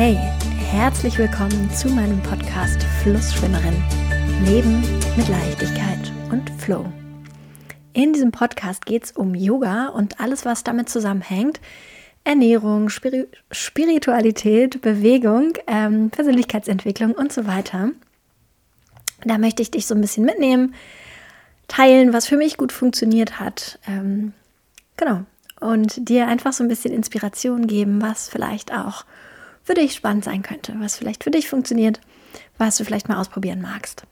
Hey, herzlich willkommen zu meinem Podcast Flussschwimmerin. Leben mit Leichtigkeit und Flow. In diesem Podcast geht es um Yoga und alles, was damit zusammenhängt. Ernährung, Spiri Spiritualität, Bewegung, ähm, Persönlichkeitsentwicklung und so weiter. Da möchte ich dich so ein bisschen mitnehmen, teilen, was für mich gut funktioniert hat. Ähm, genau. Und dir einfach so ein bisschen Inspiration geben, was vielleicht auch für dich spannend sein könnte, was vielleicht für dich funktioniert, was du vielleicht mal ausprobieren magst.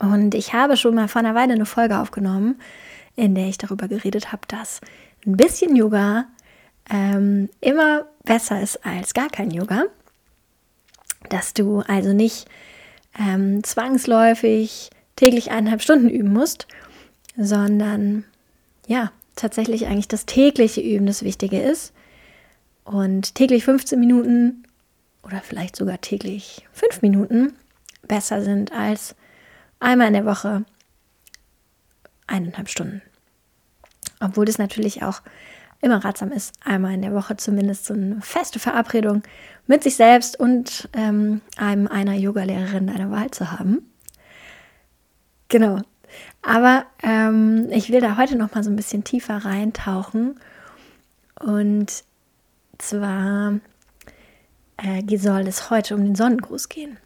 Und ich habe schon mal vor einer Weile eine Folge aufgenommen, in der ich darüber geredet habe, dass ein bisschen Yoga ähm, immer besser ist als gar kein Yoga. Dass du also nicht ähm, zwangsläufig täglich eineinhalb Stunden üben musst, sondern ja, tatsächlich eigentlich das tägliche Üben das Wichtige ist. Und täglich 15 Minuten oder vielleicht sogar täglich 5 Minuten besser sind als einmal in der Woche eineinhalb Stunden. Obwohl es natürlich auch immer ratsam ist, einmal in der Woche zumindest so eine feste Verabredung mit sich selbst und ähm, einem einer Yogalehrerin deiner Wahl zu haben. Genau. Aber ähm, ich will da heute noch mal so ein bisschen tiefer reintauchen und zwar äh, soll es heute um den Sonnengruß gehen.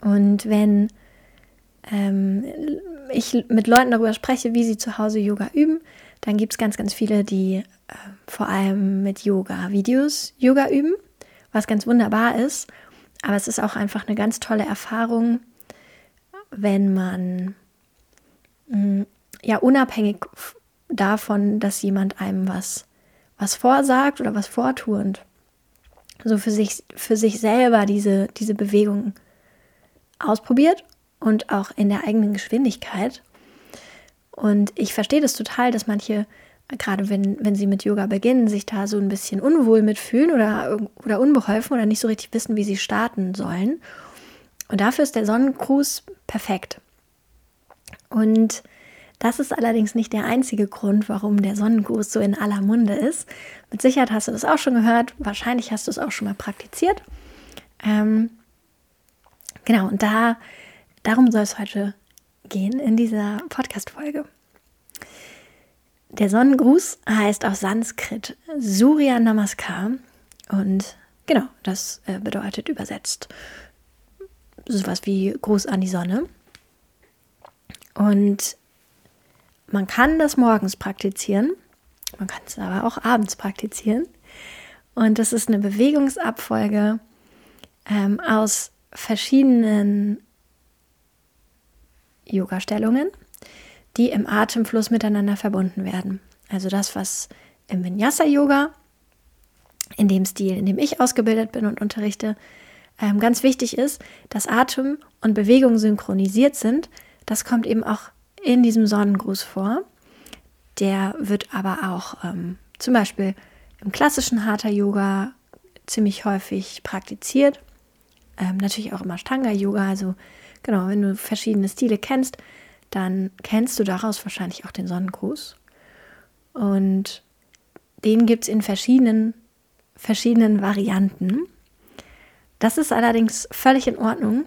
Und wenn ähm, ich mit Leuten darüber spreche, wie sie zu Hause Yoga üben, dann gibt es ganz, ganz viele, die äh, vor allem mit Yoga-Videos Yoga üben, was ganz wunderbar ist. Aber es ist auch einfach eine ganz tolle Erfahrung, wenn man mh, mm, ja unabhängig davon, dass jemand einem was, was vorsagt oder was vorturnt, so für sich, für sich selber diese, diese Bewegung ausprobiert und auch in der eigenen Geschwindigkeit und ich verstehe das total, dass manche, gerade wenn, wenn sie mit Yoga beginnen, sich da so ein bisschen unwohl mitfühlen oder, oder unbeholfen oder nicht so richtig wissen, wie sie starten sollen. Und dafür ist der Sonnengruß perfekt. Und das ist allerdings nicht der einzige Grund, warum der Sonnengruß so in aller Munde ist. Mit Sicherheit hast du das auch schon gehört. Wahrscheinlich hast du es auch schon mal praktiziert. Ähm, genau, und da, darum soll es heute gehen in dieser Podcast-Folge. Der Sonnengruß heißt auf Sanskrit Surya Namaskar und genau, das äh, bedeutet übersetzt sowas wie Gruß an die Sonne. Und man kann das morgens praktizieren, man kann es aber auch abends praktizieren. Und das ist eine Bewegungsabfolge ähm, aus verschiedenen Yoga-Stellungen, die im Atemfluss miteinander verbunden werden. Also das, was im Vinyasa-Yoga, in dem Stil, in dem ich ausgebildet bin und unterrichte, ähm, ganz wichtig ist, dass Atem und Bewegung synchronisiert sind. Das kommt eben auch in diesem Sonnengruß vor. Der wird aber auch ähm, zum Beispiel im klassischen Hatha-Yoga ziemlich häufig praktiziert. Ähm, natürlich auch im Ashtanga-Yoga, also Genau, wenn du verschiedene Stile kennst, dann kennst du daraus wahrscheinlich auch den Sonnengruß. Und den gibt es in verschiedenen, verschiedenen Varianten. Das ist allerdings völlig in Ordnung,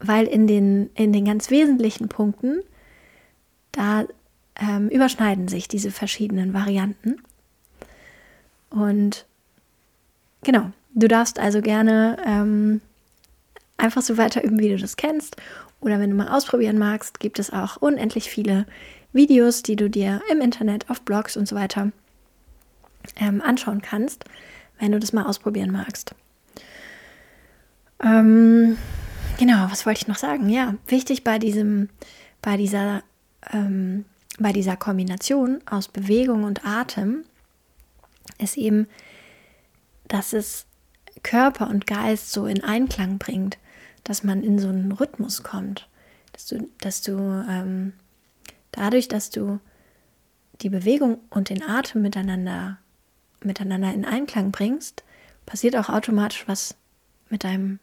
weil in den, in den ganz wesentlichen Punkten, da ähm, überschneiden sich diese verschiedenen Varianten. Und genau, du darfst also gerne ähm, einfach so weiter üben, wie du das kennst. Oder wenn du mal ausprobieren magst, gibt es auch unendlich viele Videos, die du dir im Internet, auf Blogs und so weiter ähm, anschauen kannst, wenn du das mal ausprobieren magst. Ähm, genau, was wollte ich noch sagen? Ja, wichtig bei diesem, bei dieser, ähm, bei dieser Kombination aus Bewegung und Atem ist eben, dass es Körper und Geist so in Einklang bringt dass man in so einen Rhythmus kommt, dass du, dass du ähm, dadurch, dass du die Bewegung und den Atem miteinander, miteinander in Einklang bringst, passiert auch automatisch was mit deinem,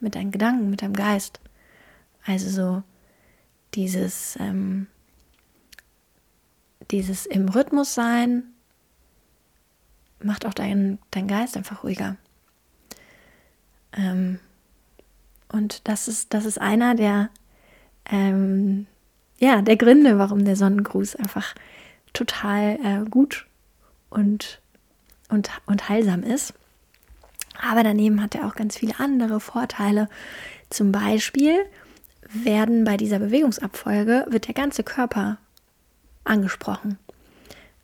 mit deinen Gedanken, mit deinem Geist. Also so dieses, ähm, dieses im Rhythmus sein, macht auch deinen dein Geist einfach ruhiger. Ähm, und das ist, das ist einer der, ähm, ja, der Gründe, warum der Sonnengruß einfach total äh, gut und, und, und heilsam ist. Aber daneben hat er auch ganz viele andere Vorteile. Zum Beispiel werden bei dieser Bewegungsabfolge wird der ganze Körper angesprochen.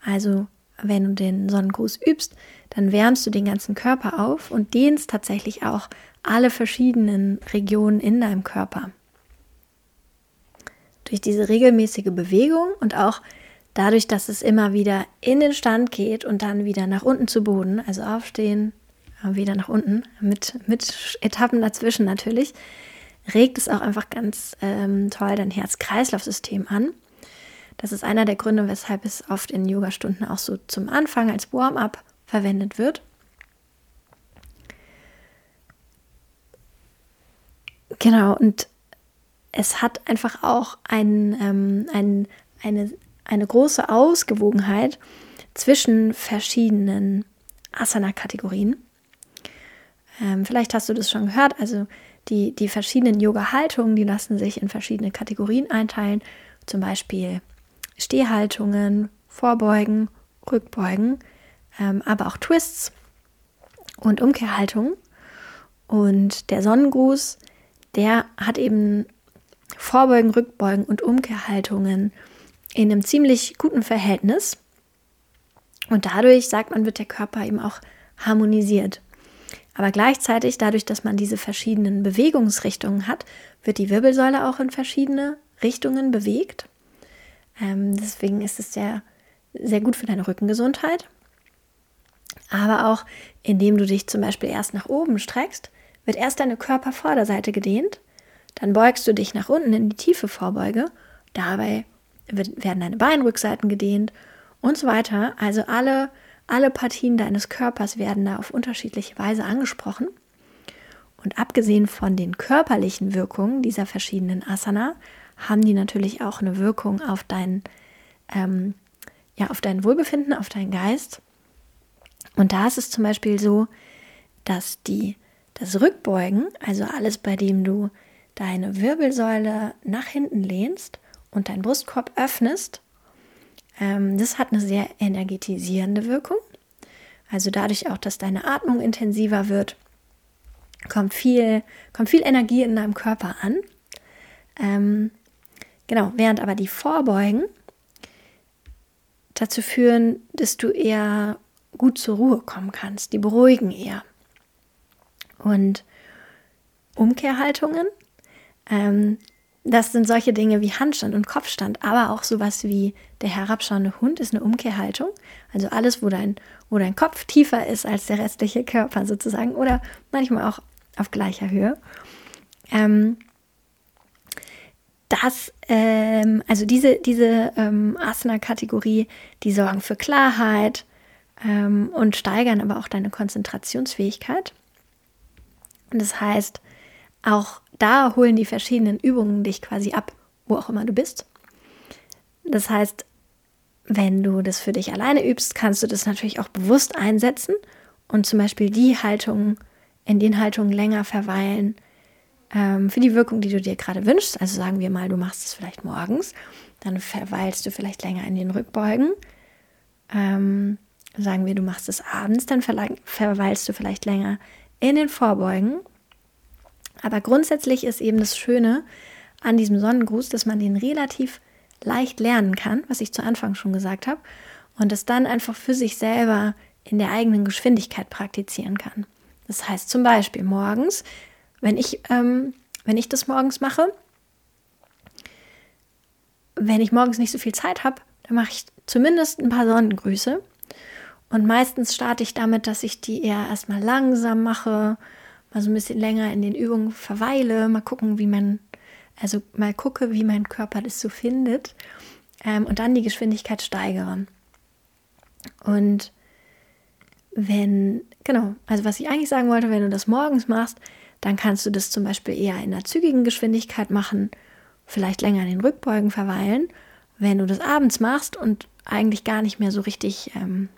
Also wenn du den Sonnengruß übst, dann wärmst du den ganzen Körper auf und dehnst tatsächlich auch alle verschiedenen Regionen in deinem Körper. Durch diese regelmäßige Bewegung und auch dadurch, dass es immer wieder in den Stand geht und dann wieder nach unten zu Boden, also aufstehen, wieder nach unten, mit, mit Etappen dazwischen natürlich, regt es auch einfach ganz ähm, toll dein Herz-Kreislauf-System an. Das ist einer der Gründe, weshalb es oft in Yoga-Stunden auch so zum Anfang als Warm-up verwendet wird. Genau, und es hat einfach auch ein, ähm, ein, eine, eine große Ausgewogenheit zwischen verschiedenen Asana-Kategorien. Ähm, vielleicht hast du das schon gehört. Also die, die verschiedenen Yoga-Haltungen, die lassen sich in verschiedene Kategorien einteilen. Zum Beispiel Stehhaltungen, Vorbeugen, Rückbeugen, ähm, aber auch Twists und Umkehrhaltungen. Und der Sonnengruß, der hat eben Vorbeugen, Rückbeugen und Umkehrhaltungen in einem ziemlich guten Verhältnis. Und dadurch, sagt man, wird der Körper eben auch harmonisiert. Aber gleichzeitig, dadurch, dass man diese verschiedenen Bewegungsrichtungen hat, wird die Wirbelsäule auch in verschiedene Richtungen bewegt. Ähm, deswegen ist es sehr, sehr gut für deine Rückengesundheit. Aber auch indem du dich zum Beispiel erst nach oben streckst, wird erst deine Körpervorderseite gedehnt, dann beugst du dich nach unten in die tiefe Vorbeuge, dabei wird, werden deine Beinrückseiten gedehnt und so weiter. Also alle, alle Partien deines Körpers werden da auf unterschiedliche Weise angesprochen. Und abgesehen von den körperlichen Wirkungen dieser verschiedenen Asana, haben die natürlich auch eine Wirkung auf dein, ähm, ja, auf dein Wohlbefinden, auf deinen Geist. Und da ist es zum Beispiel so, dass die, das Rückbeugen, also alles, bei dem du deine Wirbelsäule nach hinten lehnst und deinen Brustkorb öffnest, ähm, das hat eine sehr energetisierende Wirkung. Also dadurch auch, dass deine Atmung intensiver wird, kommt viel, kommt viel Energie in deinem Körper an. Ähm, genau, während aber die Vorbeugen dazu führen, dass du eher gut zur Ruhe kommen kannst. Die beruhigen eher. Und Umkehrhaltungen, ähm, das sind solche Dinge wie Handstand und Kopfstand, aber auch sowas wie der herabschauende Hund ist eine Umkehrhaltung. Also alles, wo dein, wo dein Kopf tiefer ist als der restliche Körper sozusagen oder manchmal auch auf gleicher Höhe. Ähm, das, ähm, also diese, diese ähm, Asana-Kategorie, die sorgen für Klarheit ähm, und steigern aber auch deine Konzentrationsfähigkeit. Und das heißt, auch da holen die verschiedenen Übungen dich quasi ab, wo auch immer du bist. Das heißt, wenn du das für dich alleine übst, kannst du das natürlich auch bewusst einsetzen und zum Beispiel die Haltungen, in den Haltungen länger verweilen, ähm, für die Wirkung, die du dir gerade wünschst. Also sagen wir mal, du machst es vielleicht morgens, dann verweilst du vielleicht länger in den Rückbeugen. Ähm, sagen wir, du machst es abends, dann verweilst du vielleicht länger in den Vorbeugen. Aber grundsätzlich ist eben das Schöne an diesem Sonnengruß, dass man den relativ leicht lernen kann, was ich zu Anfang schon gesagt habe, und es dann einfach für sich selber in der eigenen Geschwindigkeit praktizieren kann. Das heißt zum Beispiel morgens wenn ich, ähm, wenn ich das morgens mache, wenn ich morgens nicht so viel Zeit habe, dann mache ich zumindest ein paar Sonnengrüße. Und meistens starte ich damit, dass ich die eher erstmal langsam mache, mal so ein bisschen länger in den Übungen verweile, mal gucken, wie man, also mal gucke, wie mein Körper das so findet ähm, und dann die Geschwindigkeit steigere. Und wenn, genau, also was ich eigentlich sagen wollte, wenn du das morgens machst, dann kannst du das zum Beispiel eher in einer zügigen Geschwindigkeit machen, vielleicht länger in den Rückbeugen verweilen. Wenn du das abends machst und eigentlich gar nicht mehr so richtig ähm,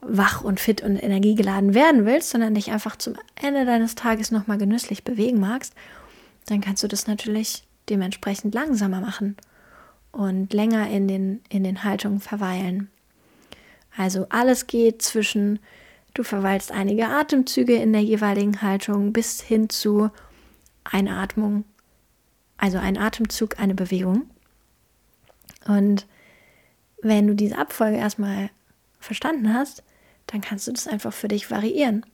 wach und fit und energiegeladen werden willst, sondern dich einfach zum Ende deines Tages nochmal genüsslich bewegen magst, dann kannst du das natürlich dementsprechend langsamer machen und länger in den, in den Haltungen verweilen. Also alles geht zwischen, du verweilst einige Atemzüge in der jeweiligen Haltung bis hin zu Einatmung, also ein Atemzug, eine Bewegung. Und wenn du diese Abfolge erstmal verstanden hast, dann kannst du das einfach für dich variieren.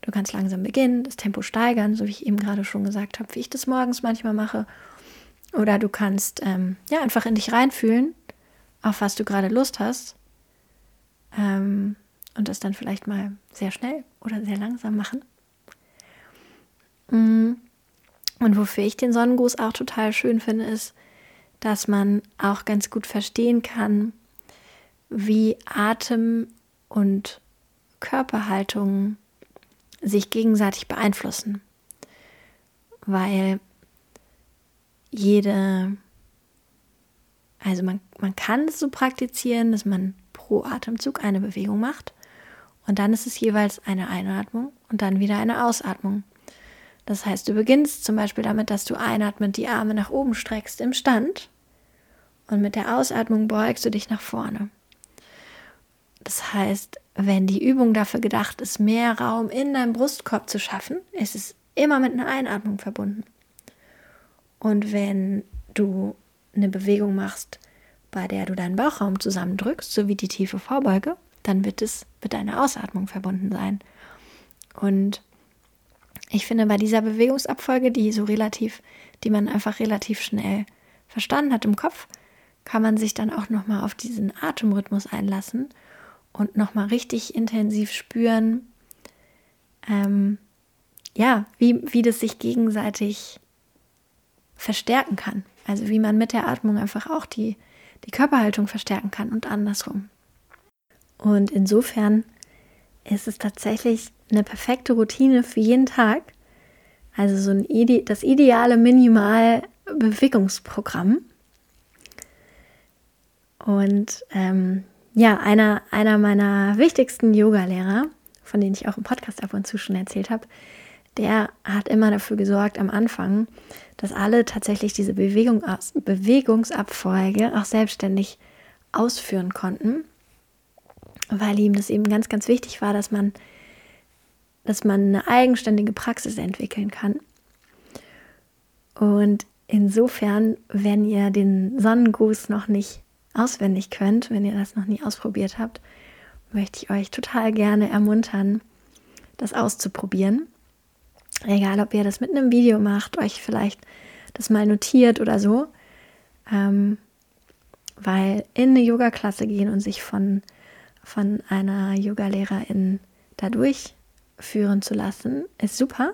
Du kannst langsam beginnen, das Tempo steigern, so wie ich eben gerade schon gesagt habe, wie ich das morgens manchmal mache. Oder du kannst ähm, ja einfach in dich reinfühlen, auf was du gerade Lust hast. Ähm, und das dann vielleicht mal sehr schnell oder sehr langsam machen. Mm. Und wofür ich den Sonnengruß auch total schön finde, ist, dass man auch ganz gut verstehen kann, wie Atem und Körperhaltung sich gegenseitig beeinflussen. Weil jede, also man, man kann es so praktizieren, dass man pro Atemzug eine Bewegung macht und dann ist es jeweils eine Einatmung und dann wieder eine Ausatmung. Das heißt, du beginnst zum Beispiel damit, dass du einatmend die Arme nach oben streckst im Stand und mit der Ausatmung beugst du dich nach vorne. Das heißt, wenn die Übung dafür gedacht ist, mehr Raum in deinem Brustkorb zu schaffen, ist es immer mit einer Einatmung verbunden. Und wenn du eine Bewegung machst, bei der du deinen Bauchraum zusammendrückst, so wie die tiefe Vorbeuge, dann wird es mit deiner Ausatmung verbunden sein. Und ich finde, bei dieser Bewegungsabfolge, die so relativ, die man einfach relativ schnell verstanden hat im Kopf, kann man sich dann auch nochmal auf diesen Atemrhythmus einlassen und nochmal richtig intensiv spüren, ähm, ja, wie, wie das sich gegenseitig verstärken kann. Also wie man mit der Atmung einfach auch die, die Körperhaltung verstärken kann und andersrum. Und insofern ist es tatsächlich eine perfekte Routine für jeden Tag. Also so ein Ide das ideale Minimal-Bewegungsprogramm. Und ähm, ja, einer, einer meiner wichtigsten Yoga-Lehrer, von denen ich auch im Podcast ab und zu schon erzählt habe, der hat immer dafür gesorgt am Anfang, dass alle tatsächlich diese Bewegung, Bewegungsabfolge auch selbstständig ausführen konnten, weil ihm das eben ganz, ganz wichtig war, dass man, dass man eine eigenständige Praxis entwickeln kann. Und insofern, wenn ihr den Sonnengruß noch nicht auswendig könnt, wenn ihr das noch nie ausprobiert habt, möchte ich euch total gerne ermuntern, das auszuprobieren. Egal, ob ihr das mit einem Video macht, euch vielleicht das mal notiert oder so. Ähm, weil in eine Yoga-Klasse gehen und sich von, von einer Yogalehrerin da durchführen zu lassen, ist super.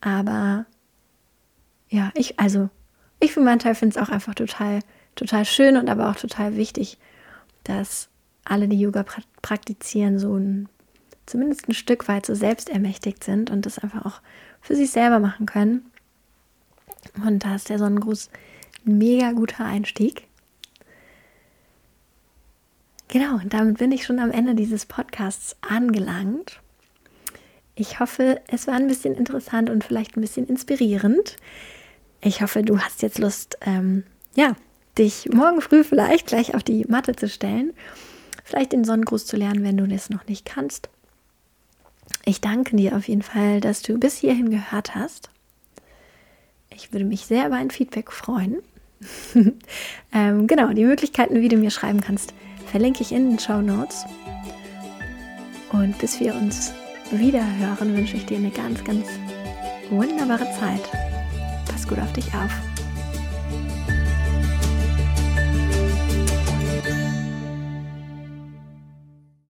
Aber ja, ich, also, ich für meinen Teil finde es auch einfach total total schön und aber auch total wichtig, dass alle, die Yoga praktizieren, so ein, zumindest ein Stück weit so selbstermächtigt sind und das einfach auch für sich selber machen können. Und da ist der Sonnengruß ein mega guter Einstieg. Genau, und damit bin ich schon am Ende dieses Podcasts angelangt. Ich hoffe, es war ein bisschen interessant und vielleicht ein bisschen inspirierend. Ich hoffe, du hast jetzt Lust, ähm, ja, dich morgen früh vielleicht gleich auf die Matte zu stellen, vielleicht den Sonnengruß zu lernen, wenn du das noch nicht kannst. Ich danke dir auf jeden Fall, dass du bis hierhin gehört hast. Ich würde mich sehr über ein Feedback freuen. ähm, genau, die Möglichkeiten, wie du mir schreiben kannst, verlinke ich in den Show Notes. Und bis wir uns wieder hören, wünsche ich dir eine ganz, ganz wunderbare Zeit. Pass gut auf dich auf.